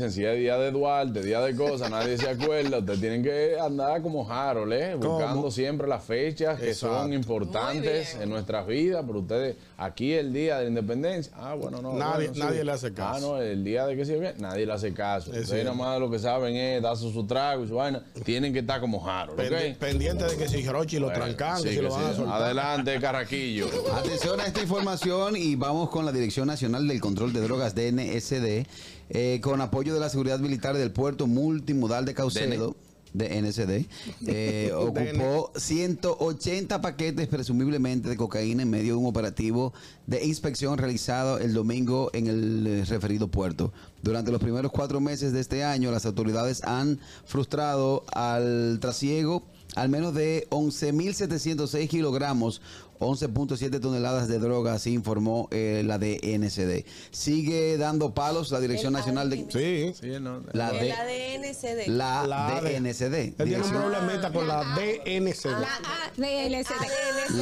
Dicen, si es día de Duarte, día de cosas, nadie se acuerda. Ustedes tienen que andar como Harold, ¿eh? buscando siempre las fechas que son importantes en nuestras vidas. Pero ustedes, aquí el día de la independencia, ah, bueno, no. Nadie- bueno, sí. nadie le hace caso. Ah, no, el día de que se ve, nadie le hace caso. Es Ustedes cierto. nada más lo que saben es darse su trago y su vaina. Tienen que estar como Harold, Pendi- ¿ok? Pendiente de que si Rochi lo Bueno, trancan, sí si lo van a soltar. Adelante, Carraquillo. Atención a esta información y vamos con la Dirección Nacional del Control de Drogas, DNSD, eh, con apoyo de la Seguridad Militar del Puerto Multimodal de Caucedo. DNSD eh, ocupó 180 paquetes presumiblemente de cocaína en medio de un operativo de inspección realizado el domingo en el eh, referido puerto. Durante los primeros cuatro meses de este año, las autoridades han frustrado al trasiego al menos de 11.706 kilogramos, 11.7 toneladas de droga, así informó eh, la DNCD. Sigue dando palos la Dirección El Nacional de... Sí. Sí, no, La, El de, ADNCD. la, La de- DNCD. Él tiene un problemita con la DNCD.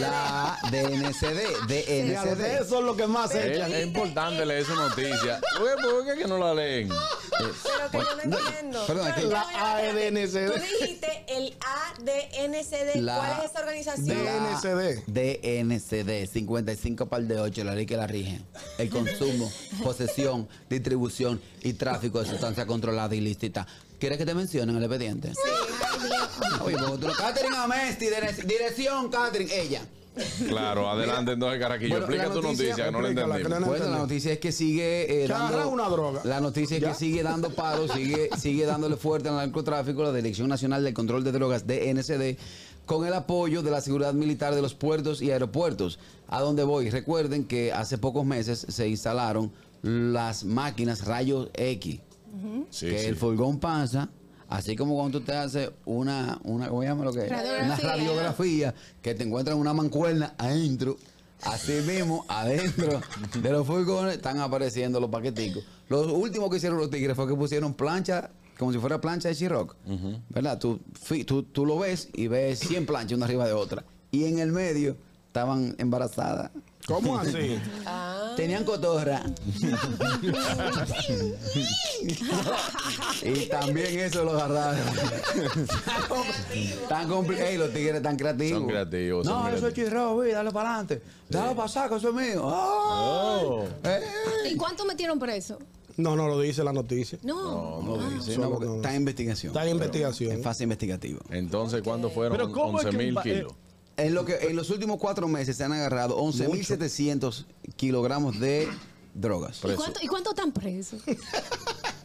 La DNCD. Fíjate, DNCD. Eso es lo que más Es, echan. es importante leer su noticia. Oye, ¿por qué que no la leen? Pero que yo no entiendo. perdón, ya, La ADNCD. Tú dijiste el ADNCD. La- ¿Cuál es esa organización? DNCD. DNCD, 55 par de 8, la ley que la rige. El consumo, posesión, distribución y tráfico de sustancias controladas y ilícitas. ¿Quieres que te mencionen el expediente? Sí. Oye, tú, Catherine Amesti, dire- dirección Catherine, ella. Claro, adelante entonces, Carraquillo. Bueno, Explica tu noticia- que no la no- Bueno, la noticia es que sigue eh, dando una droga. La noticia es ¿Ya? que sigue dando palos, sigue sigue dándole fuerte al narcotráfico la Dirección Nacional del Control de Drogas DNCD con el apoyo de la seguridad militar de los puertos y aeropuertos. A donde voy, recuerden que hace pocos meses se instalaron las máquinas rayos X, Sí, que sí. el furgón pasa Así como cuando tú te haces una, una ¿cómo llama lo que es? Radiografía. Una radiografía que te encuentran una mancuerna adentro. Así mismo, adentro de los furgones están apareciendo los paqueticos. Lo último que hicieron los tigres fue que pusieron plancha, como si fuera plancha de Chiroc. ¿Verdad? Tú, tú, tú lo ves y ves 100 planchas una arriba de otra. Y en el medio estaban embarazadas. ¿Cómo así? Tenían cotorra. y también eso lo agarraron. tan compli- Ey, los tigres tan creativos. Son creativos, son No, eso es chirro, vi, dale para adelante. Dale para saco, eso es mío. Ah. Oh. Eh. ¿Y cuánto metieron preso? No, no lo dice la noticia. No. No dice, Solo no, porque no. está en investigación. Está en investigación. En fase investigativa. Entonces, ¿cuánto fueron? Pero ¿cómo es 11 que mil eh, kilos. En, lo que, en los últimos cuatro meses se han agarrado 11.700 kilogramos de drogas. ¿Y cuánto, ¿Y cuánto están presos?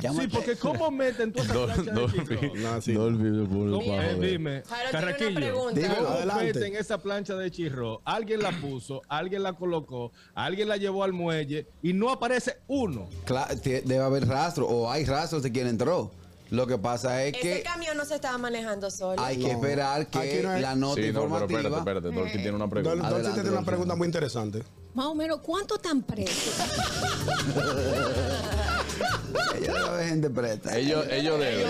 Sí, porque ¿cómo meten toda esa plancha de chirro? No, sí. Eh, dime, Carraquillo. ¿cómo Adelante. meten esa plancha de chirro? Alguien la puso, alguien la colocó, alguien la llevó al muelle y no aparece uno. Cla- te- debe haber rastro o hay rastros de quien entró. Lo que pasa es Ese que camión no se estaba manejando solo. hay que No. esperar que no hay- la nota Sí, no, pero informativa. espérate, espérate. Dolphy tiene una Don- pregunta. Chiste tiene una pregunta muy interesante. Más o menos, ¿cuánto están presos? Debe haber gente presta. Ellos, ellos deben.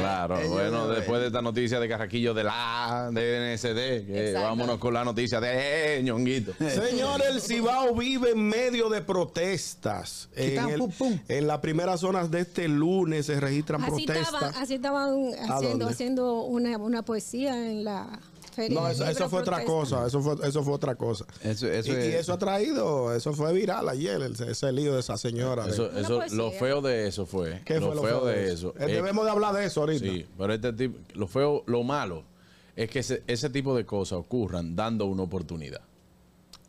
Claro, Ellos bueno, deben. después de esta noticia de Carraquillo de la DNSD, que Exacto. vámonos con la noticia de eh, Ñonguito. Señor, el Cibao vive en medio de protestas. En, el- en las primeras zonas de este lunes se registran Así estaban, protestas. así estaban haciendo, haciendo una, una poesía en la feria. No, eso, fue otra cosa, eso fue, eso fue otra cosa. Eso, eso y, y es. eso ha traído, eso fue viral ayer, el- ese lío de esa señora. Eso, eso, lo feo de eso fue. ¿Qué lo, fue lo feo de eso. Eh, Debemos de hablar de eso ahorita. sí, pero este tipo, lo feo, lo malo es que ese, ese tipo de cosas ocurran dando una oportunidad.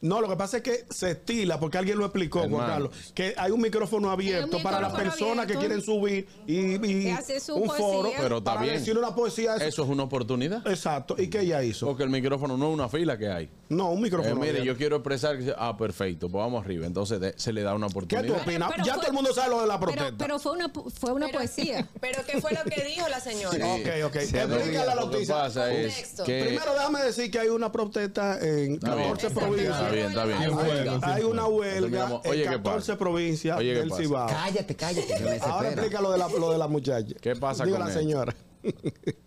No, lo que pasa es que se estila, porque alguien lo explicó, Juan. Carlos, que hay un micrófono abierto para las personas que quieren subir y, un poesía. foro Pero está para bien. decir una poesía. Eso es una oportunidad. Exacto. ¿Y qué ella hizo? Porque el micrófono no es una fila que hay. No, un Eh, micrófono mire, abierto. yo quiero expresar que ah, perfecto, pues vamos arriba. Entonces de- se le da una ¿Qué oportunidad. tú opinas? Pero ya fue- todo el mundo sabe lo de la protesta. pero fue una, fue una Pero- poesía. Pero ¿qué fue lo que dijo la señora? Ok, ok. Sí, Explícale la Lo que noticia. pasa es que Primero déjame decir que hay una protesta en bien. 14 Exacto. provincias. Está bien, está bien. Hay, una huelga en Oye, ¿qué 14 pasa? provincias Oye, ¿qué del? Cibao. Cállate, cállate, que me Ahora explica lo de la, lo de la muchacha. ¿Qué pasa Digo con la señora.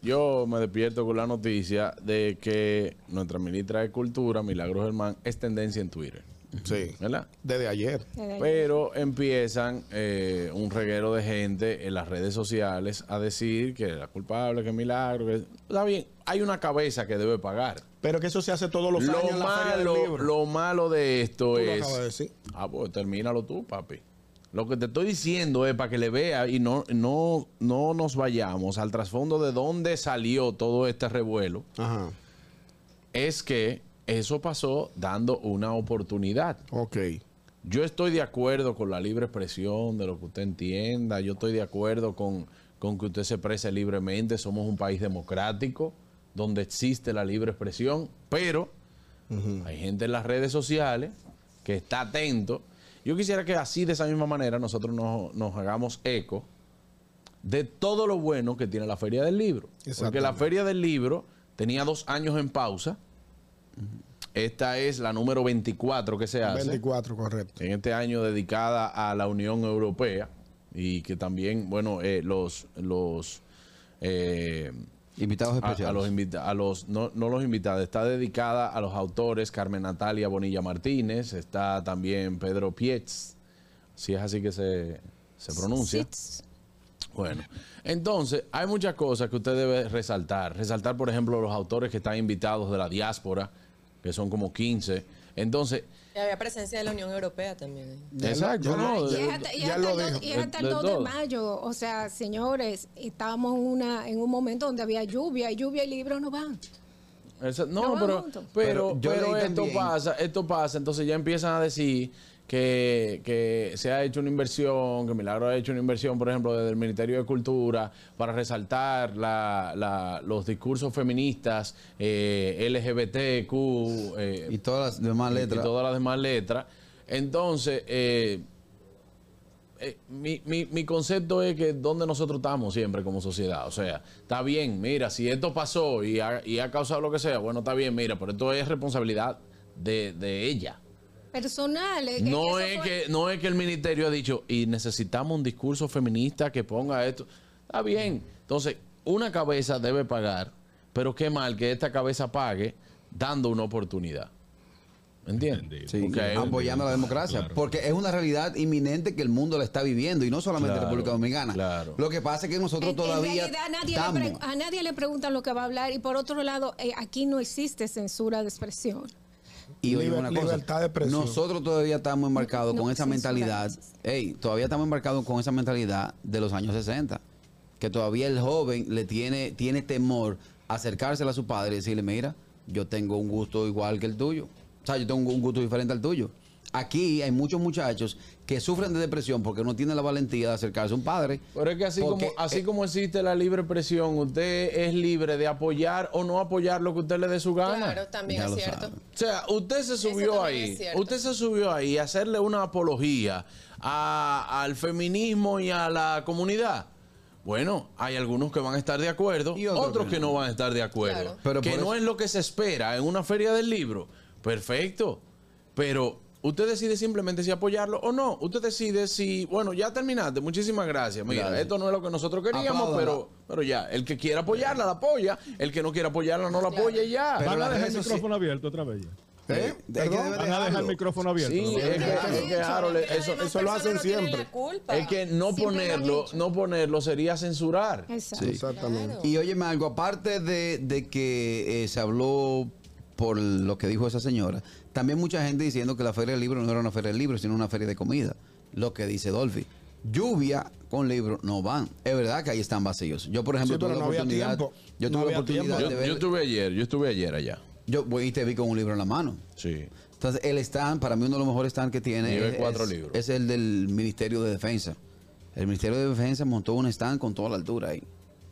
Yo me despierto con la noticia de que nuestra ministra de Cultura, Milagros Germán, es tendencia en Twitter. Sí. ¿Verdad? Desde ayer. Pero empiezan eh, un reguero de gente en las redes sociales a decir que la culpable, que Milagro, que... Está bien, hay una cabeza que debe pagar. Pero que eso se hace todos los Lo años en la feria del malo, libro. lo malo de esto Tú lo es... de decir. Ah, pues termínalo tú, papi. Lo que te estoy diciendo es para que le vea y no, no, no nos vayamos al trasfondo de dónde salió todo este revuelo. Ajá. Es que eso pasó dando una oportunidad. Ok. Yo estoy de acuerdo con la libre expresión, de lo que usted entienda. Yo estoy de acuerdo con, con que usted se exprese libremente. Somos un país democrático donde existe la libre expresión, pero hay gente en las redes sociales que está atento. Yo quisiera que así, de esa misma manera, nosotros nos, nos hagamos eco de todo lo bueno que tiene la Feria del Libro. Porque la. Feria del Libro tenía dos años en pausa. Esta es la número 24 que se hace 24, correcto. en este año dedicada a la Unión Europea y que también, bueno, eh, los, los, eh, Invitados especiales. a los, invita- a los no, no los invitados, está dedicada a los autores Carmen Natalia Bonilla Martínez, está también Pedro Pietz, si es así que se, se pronuncia. Sits. Bueno, entonces hay muchas cosas que usted debe resaltar. Resaltar, por ejemplo, los autores que están invitados de la diáspora, que son como 15. Entonces, Y había presencia de la Unión Europea también. exacto, ya ¿no? Y es hasta, y es ya hasta lo el, dijo. dos- y es hasta el De- de 2 de mayo. O sea, señores, estábamos en, una, en un momento donde había lluvia y lluvia y libros no van. Esa- No pero, pero, Pero esto también- pasa, esto pasa, entonces ya empiezan a decir que, que se ha hecho una inversión, que Milagro ha hecho una inversión, por ejemplo, desde el Ministerio de Cultura para resaltar la- la- los discursos feministas, eh, LGBTQ eh, Y todas las demás y letras. todas las demás letras. Entonces, eh, eh, mi, mi- mi concepto es que donde nosotros estamos siempre como sociedad. O sea, está bien, mira, si esto pasó y ha, y ha causado lo que sea, bueno, está bien, mira, pero esto es responsabilidad de, de ella. Personal. es- No es, fue- que, no es que el ministerio ha dicho, y necesitamos un discurso feminista que ponga esto. Está bien. Entonces, una cabeza debe pagar, pero qué mal que esta cabeza pague dando una oportunidad. ¿Entiendes? Sí, un- apoyando la democracia. Claro. Porque es una realidad inminente que el mundo la está viviendo y no solamente Claro, República Dominicana. claro. Lo que pasa es que nosotros En- todavía En realidad, nadie le estamos. a nadie le preguntan lo que va a hablar y por otro lado, eh, aquí no existe censura de expresión. Y oye Liber- una cosa, libertad de expresión. nosotros todavía estamos embarcados No, con esa mentalidad, ey, todavía estamos embarcados con esa mentalidad de los años 60, que todavía el joven le tiene, tiene temor acercársela a su padre y decirle, mira, yo tengo un gusto igual que el tuyo, o sea, yo tengo un gusto diferente al tuyo. Aquí hay muchos muchachos que sufren de depresión porque no tienen la valentía de acercarse a un padre. Pero es que así, Porque, como, así eh, como existe la libre expresión, usted es libre de apoyar o no apoyar lo que usted le dé su gana. Claro, también Ya es cierto. sabe. O sea, usted se subió ahí, usted se subió ahí a hacerle una apología a- al feminismo y a la comunidad. Bueno, hay algunos que van a estar de acuerdo, Y otros, otros que que no van a estar de acuerdo. Claro. Pero que no eso- es lo que se espera en una feria del libro. Perfecto. Pero usted decide simplemente si apoyarlo o no. Usted decide si, bueno, ya terminaste, muchísimas gracias. Mira, Gracias. esto no es lo que nosotros queríamos, pero, pero ya, el que quiera apoyarla, la apoya. El que no quiera apoyarla, no la apoya y ya. Pero Van a dejar el micrófono abierto otra vez. ya. ¿Eh? Que Perdón. Van a dejar el micrófono abierto. Sí, ¿no? es que, es que, Harold, eso, eso lo hacen siempre. es que no ponerlo, no ponerlo sería censurar. Exacto. Exactamente. Claro. Y óyeme algo, aparte de, de que eh, se habló por lo que dijo esa señora, también mucha gente diciendo que la Feria del Libro no era una Feria del Libro, sino una feria de comida. Lo que dice Dolphy. Lluvia con libros no van. Es verdad que ahí están vacíos. Yo, por ejemplo, Sí, tuve la no había oportunidad. tiempo. Yo No tuve la había oportunidad tiempo. de Yo, ver. yo estuve ayer, yo estuve ayer allá. Yo voy y te vi con un libro en la mano. Sí. Entonces, el stand, para mí uno de los mejores stands que tiene Nivel es, cuatro es- libros. es el del Ministerio de Defensa. El Ministerio de Defensa montó un stand con toda la altura ahí.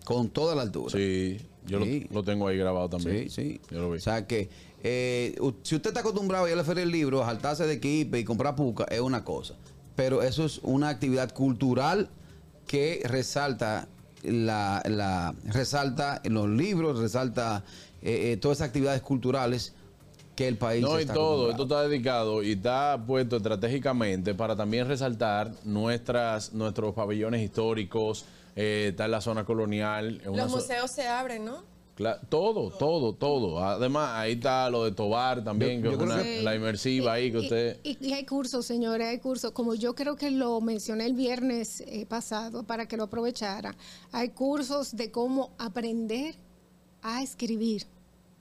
Con toda la altura. Sí, yo lo- Sí. Lo, tengo ahí grabado Sí, también. sí. Yo lo vi. O sea que eh, si usted está acostumbrado a ir a la feria del libro, a saltarse de equipo y comprar puca, es una cosa. Pero eso es una actividad cultural que resalta la, la resalta los libros, resalta eh, eh, todas esas actividades culturales que el país No, y todo, esto está dedicado y está puesto estratégicamente para también resaltar nuestras, nuestros pabellones históricos, eh, está en la zona colonial. Los museos se abren, ¿no? Cla- todo, todo, todo. Además, ahí está lo de Tobar también, que es una- Sí. la inmersiva ahí que Y- usted... Y, y hay cursos, señores, hay cursos. Como yo creo que lo mencioné el viernes eh, pasado para que lo aprovechara. Hay cursos de cómo aprender a escribir.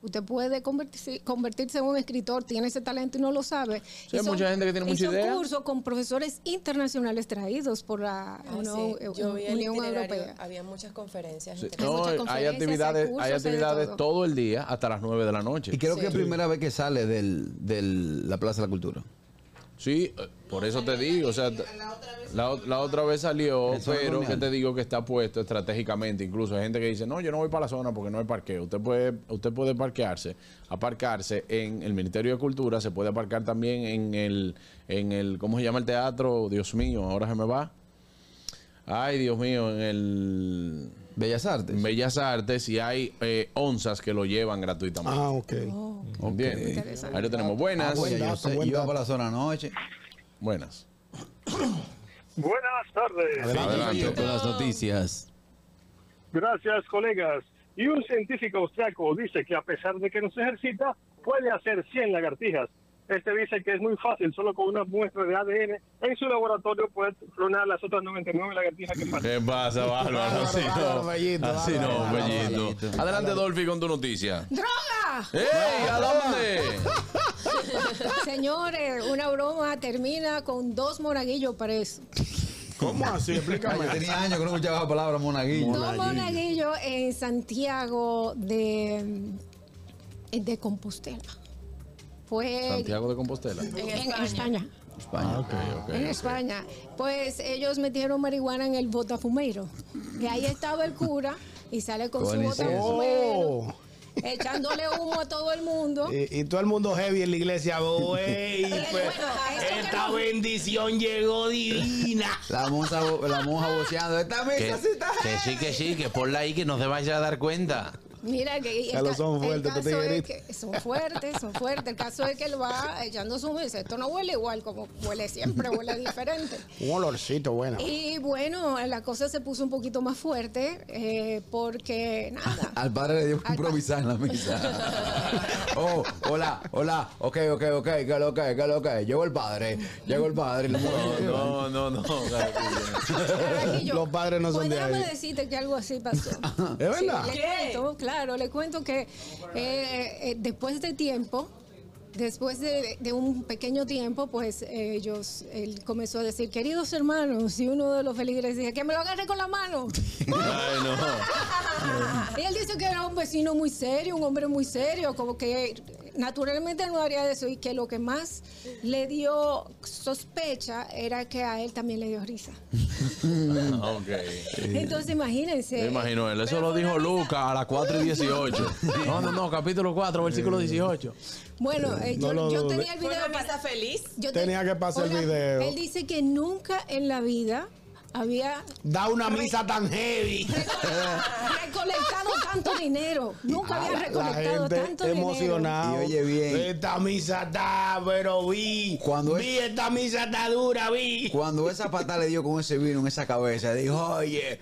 Usted puede convertirse, convertirse en un escritor, tiene ese talento y no lo sabe. Sí, hay Y son- mucha gente que tiene mucha idea. cursos con profesores internacionales traídos por la Ah, Unión, sí. Yo Unión Europea. Había muchas conferencias. Sí. No, muchas hay conferencias, actividades, hay hay cursos, hay de actividades todo. todo el día hasta las 9 de la noche. Y creo que es primera vez que sale del, del- la Plaza de la Cultura. Sí, eh, por eso te digo, o sea, la, la otra vez salió, pero que te digo que está puesto estratégicamente. Incluso hay gente que dice, no, yo no voy para la zona porque no hay parqueo. Usted puede, usted puede parquearse, aparcarse en el Ministerio de Cultura, se puede aparcar también en el, en el, ¿cómo se llama el teatro? Dios mío, ahora se me va. Ay, Dios mío, en el Bellas Artes. Bellas Artes y hay eh, onzas que lo llevan gratuitamente. Ah, ok. ¿Entiendes? Interesante. Ahí lo tenemos. Buenas. Ah, yo sé, buen iba dato. para la zona anoche. Buenas. Buenas tardes. Adelante. Con las noticias. Gracias, colegas. Y un científico austriaco dice que a pesar de que no se ejercita, puede hacer 100 lagartijas. Este dice que es muy fácil, solo con una muestra de ADN en su laboratorio puede clonar las otras 99 lagartijas que faltan. ¿Qué pasa, Bárbaro? Así no. Bellito, Así no, Bellito. Adelante, Dolphy, con tu noticia. ¡Droga! ¡Ey! ¿A dónde? Señores, una broma termina con dos monaguillos presos. ¿Cómo así? Explícame. yo tenía años que no escuchaba la palabra monaguillo. Dos monaguillos en Santiago de, de Compostela. Fue Santiago de Compostela. En en España. España. Ok. en España. Pues ellos metieron marihuana en el botafumeiro. Y ahí estaba el cura y sale con su botafumeiro, Oh. echándole humo a todo el mundo. Y, y todo el mundo heavy en la iglesia. Güey, pues, que esta no- bendición llegó divina. La monja, la monja voceando. Esta mesa sí está. que sí, que sí, que ponla ahí que no se vaya a dar cuenta. Mira que Ya el, lo son el fuertes, estos caso es que son fuertes, son fuertes. El caso es que él va echando su mesa. Esto no huele igual como huele siempre, huele diferente. Un olorcito bueno. Y bueno, la cosa se puso un poquito más fuerte eh, porque nada. Al padre le dio que improvisar en la misa. oh, hola, hola. Ok, ok, ok. ¿Qué es lo que? ¿Qué es lo que? Llegó el padre. Llegó el padre. No, no, no. Los padres no son de déjame ahí. decirte que algo así pasó. ¿Es verdad? Sí, le cuento, claro, le cuento que eh, eh, después de tiempo, después de, de un pequeño tiempo, pues ellos, él comenzó a decir, queridos hermanos, y uno de los feligreses decía, que me lo agarre con la mano. Ay, no. Y él dice que era un vecino muy serio, un hombre muy serio, como que naturalmente no haría eso y que lo que más le dio sospecha era que a él también le dio risa. Ok. Entonces imagínense. Me imagino él. Eso lo dijo Lucas a las 4 y 18. No, no, no. Capítulo 4, versículo 18. Bueno, eh, No yo, lo yo dudes. tenía el video una misa feliz. yo Tenía que pasar el video. Él dice que nunca en la vida había Da una misa tan heavy. recolectado tanto dinero. Nunca había Ah, La recolectado gente tanto dinero. emocionada. Y oye bien. Esta misa está, pero vi. Cuando vi esta misa está dura, vi. Cuando esa pata le dio con ese vino en esa cabeza, dijo, oye,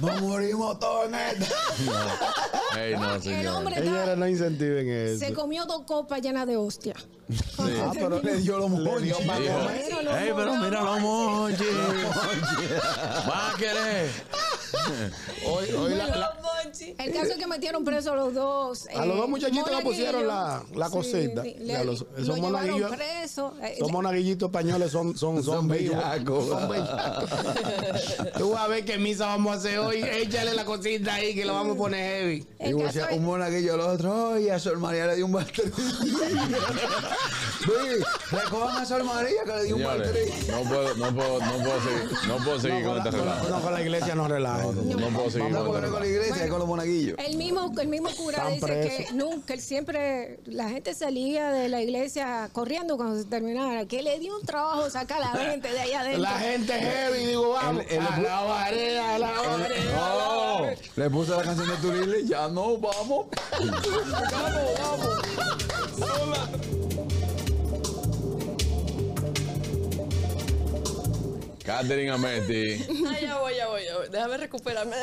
nos morimos todos en esta. Ey, no, El hombre estaba- no incentiven eso. se comió dos copas llenas de hostia. Ah, pero Le dio los Dijo, comer. Ey, pero mira los mochis. Va a querer. Hoy, hoy la- la- Monchi. El caso es que metieron presos a los dos. A los dos muchachitos le pusieron la- la cosita. Sí, sí, Ya le- los- lo esos llevaron monaguillos- presos. Eh, monaguillitos españoles son, son, son, Son bellacos. Son bellacos. Tú vas a ver qué misa vamos a hacer hoy. Échale la cosita ahí que lo vamos a poner heavy. El Y caso decía es- un monaguillo al otro, oye, a Sol María le dio un balter. Ve, recojan a Sol María que le dio un balter. no puedo, no puedo, no puedo seguir, no puedo seguir No, con con este la, relajo. no, con la iglesia no relaja. No, no, no puedo seguir No, con este no es con la iglesia, es con los monaguillos. El mismo, el mismo cura Están dice presos. que nunca, él siempre, la gente salía de la iglesia corriendo cuando se terminara, que le dio un trabajo sacar a la gente de allá adentro. La gente heavy, digo, vamos. El- el- a la vareda, a la vareda. a la Oh, vareda. le puse la canción de Turile, ya no vamos. Vamos, vamos. Catherine Ameti. Ay, ya voy, ya voy, ya voy. Déjame recuperarme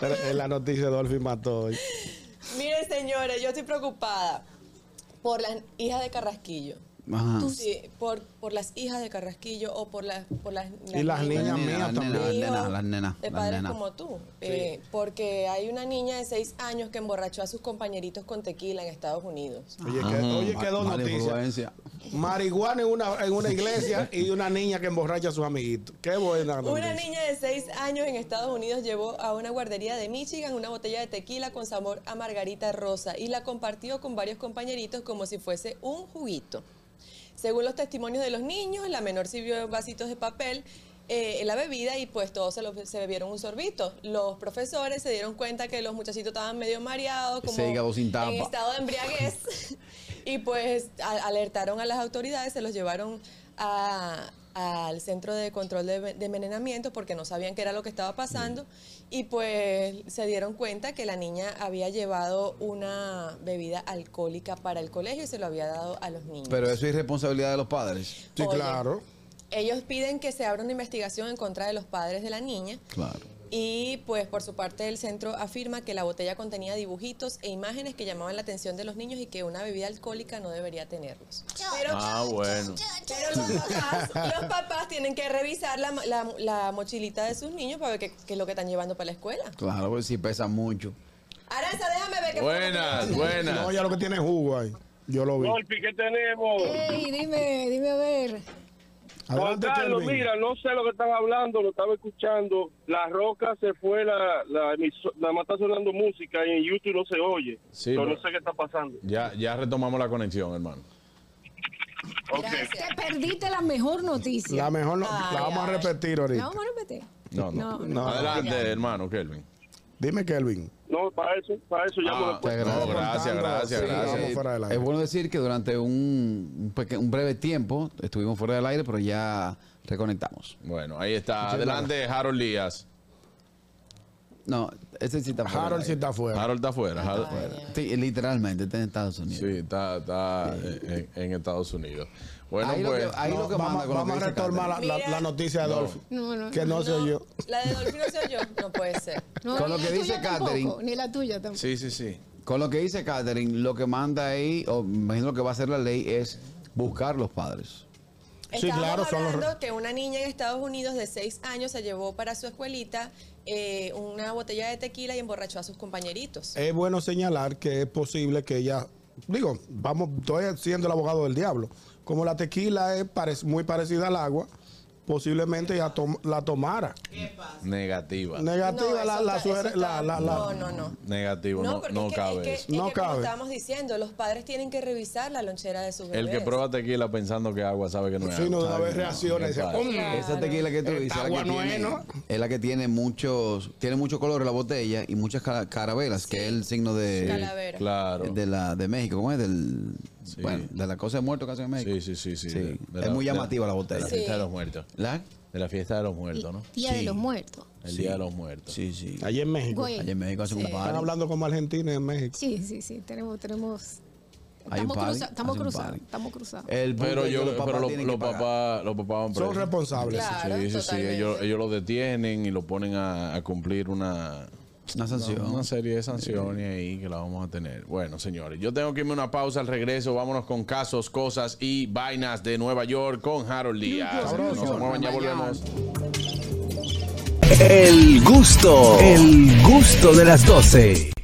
de la noticia Dolphy mató hoy. Miren, señores, yo estoy preocupada por las hijas de Carrasquillo. Ajá. Sí, por, por las hijas de Carrasquillo o por las, por las, Y las niñas Las mías nenas, también. las nenas, las nenas, de las padres como tú. Eh, porque hay una niña de seis años que emborrachó a sus compañeritos con tequila en Estados Unidos. Oye, que, oye, qué dos Mala noticias. influencia. Marihuana en una, en una iglesia y una niña que emborracha a sus amiguitos. Qué buena Una niña de seis años en Estados Unidos llevó a una guardería de Michigan una botella de tequila con sabor a margarita rosa y la compartió con varios compañeritos como si fuese un juguito. Según los testimonios de los niños, la menor sirvió vasitos de papel eh, en la bebida y pues todos se, lo- se bebieron un sorbito. Los profesores se dieron cuenta que los muchachitos estaban medio mareados, como en estado de embriaguez y pues a- alertaron a las autoridades, se los llevaron a- al centro de control de, de envenenamiento porque no sabían qué era lo que estaba pasando y pues se dieron cuenta que la niña había llevado una bebida alcohólica para el colegio y se lo había dado a los niños. Pero eso es responsabilidad de los padres. Sí, Oye. claro. Ellos piden que se abra una investigación en contra de los padres de la niña Claro. Y pues por su parte el centro afirma que la botella contenía dibujitos e imágenes que llamaban la atención de los niños y que una bebida alcohólica no debería tenerlos. Pero, Ah, bueno. pero los, papás, los papás tienen que revisar la, la- la mochilita de sus niños para ver qué, qué es lo que están llevando para la escuela. Claro, porque si pesa mucho. Aranza, déjame ver qué fue lo que Buenas, buenas. No, ya lo que tiene es jugo ahí. Yo lo vi. Dolphy, ¿qué tenemos? Ey, dime, dime a ver. Juan Adelante, Carlos, Kelvin. mira, no sé lo que están hablando, lo estaba escuchando. La Roca se fue, la, la, nada más está sonando música y en YouTube no se oye. Sí, Pero no sé qué está pasando. Ya, ya retomamos la conexión, hermano. Ok. Gracias. Te perdiste la mejor noticia. La mejor no, Ay, la vamos a repetir ¿La ahorita. vamos a repetir? No, no. No, no. Adelante, hermano Kelvin. Dime, Kelvin. No, para eso, para eso llamo Ah, después. Te no, gracias, gracias, Sí, gracias. vamos fuera del aire. Es bueno decir que durante un, un, peque- un breve tiempo estuvimos fuera del aire, pero ya reconectamos. Bueno, ahí está. Adelante, Harold Díaz. No, ese sí está fuera. Harold sí está afuera. Harold está afuera. Harold- Sí, literalmente, está en Estados Unidos. Sí, está, está en, en Estados Unidos. Bueno, ahí, pues. lo que, ahí No, lo que vamos manda con lo vamos que a retomar la, Catherine. la- la noticia de No. Dolphy. No, no. Que no se oyó. La de Dolphy no se oyó. No puede ser. No, Con lo que dice tampoco, Catherine. Ni la tuya tampoco. Sí, sí, sí. Con lo que dice Catherine, lo que manda ahí, o me imagino lo que va a hacer la ley, es buscar los padres. Sí, Estábamos claro, son los hablando que una niña en Estados Unidos de seis años se llevó para su escuelita eh, una botella de tequila y emborrachó a sus compañeritos. Es bueno señalar que es posible que ella, digo, vamos, estoy siendo el abogado del diablo. Como la tequila es muy parecida al agua, posiblemente ella tom- la tomara. Negativa. Negativa No, la, la, está- la, la, la- No, no, no. Negativo, no, no es que, cabe es que, es No que como cabe. estábamos diciendo, los padres tienen que revisar la lonchera de sus bebés. El que prueba tequila pensando que agua sabe que no es Sí, no, agua. de una vez reacciona y dice, Claro. "Mm". Esa tequila que tú Esta dices, agua que no es, tiene, ¿no? es la que tiene muchos, tiene mucho color en la botella y muchas cara- carabelas, que es el signo de, Calavera. Claro. de la de México, ¿cómo es? Del, Sí. bueno, de la cosa de muertos que hacen en México. Sí, sí, sí, sí. Sí. De- de es la- muy de la- llamativa la De botella. la Sí. fiesta de los muertos. ¿La? De la fiesta de los muertos, ¿no? Día de los muertos. El Sí. día de los muertos. Sí, sí. Allí en México. Güey. Allá en México hacen Sí. un Están hablando como Argentina en México. Sí, sí, sí. Tenemos, tenemos. Estamos, cruza- estamos cruzados. Estamos cruzados. El Pero, yo, los papás pero lo- tienen los papás, los papás van Son responsables. Claro, sí, sí, sí. Ellos, ellos lo detienen y lo ponen a, a cumplir una, Una sanción. una, una serie de sanciones ahí que la vamos a tener. Bueno, señores, yo tengo que irme a una pausa al regreso. Vámonos con casos, cosas y vainas de Nueva York con Harold Díaz. No se muevan, ya volvemos. El gusto, el gusto de las 12.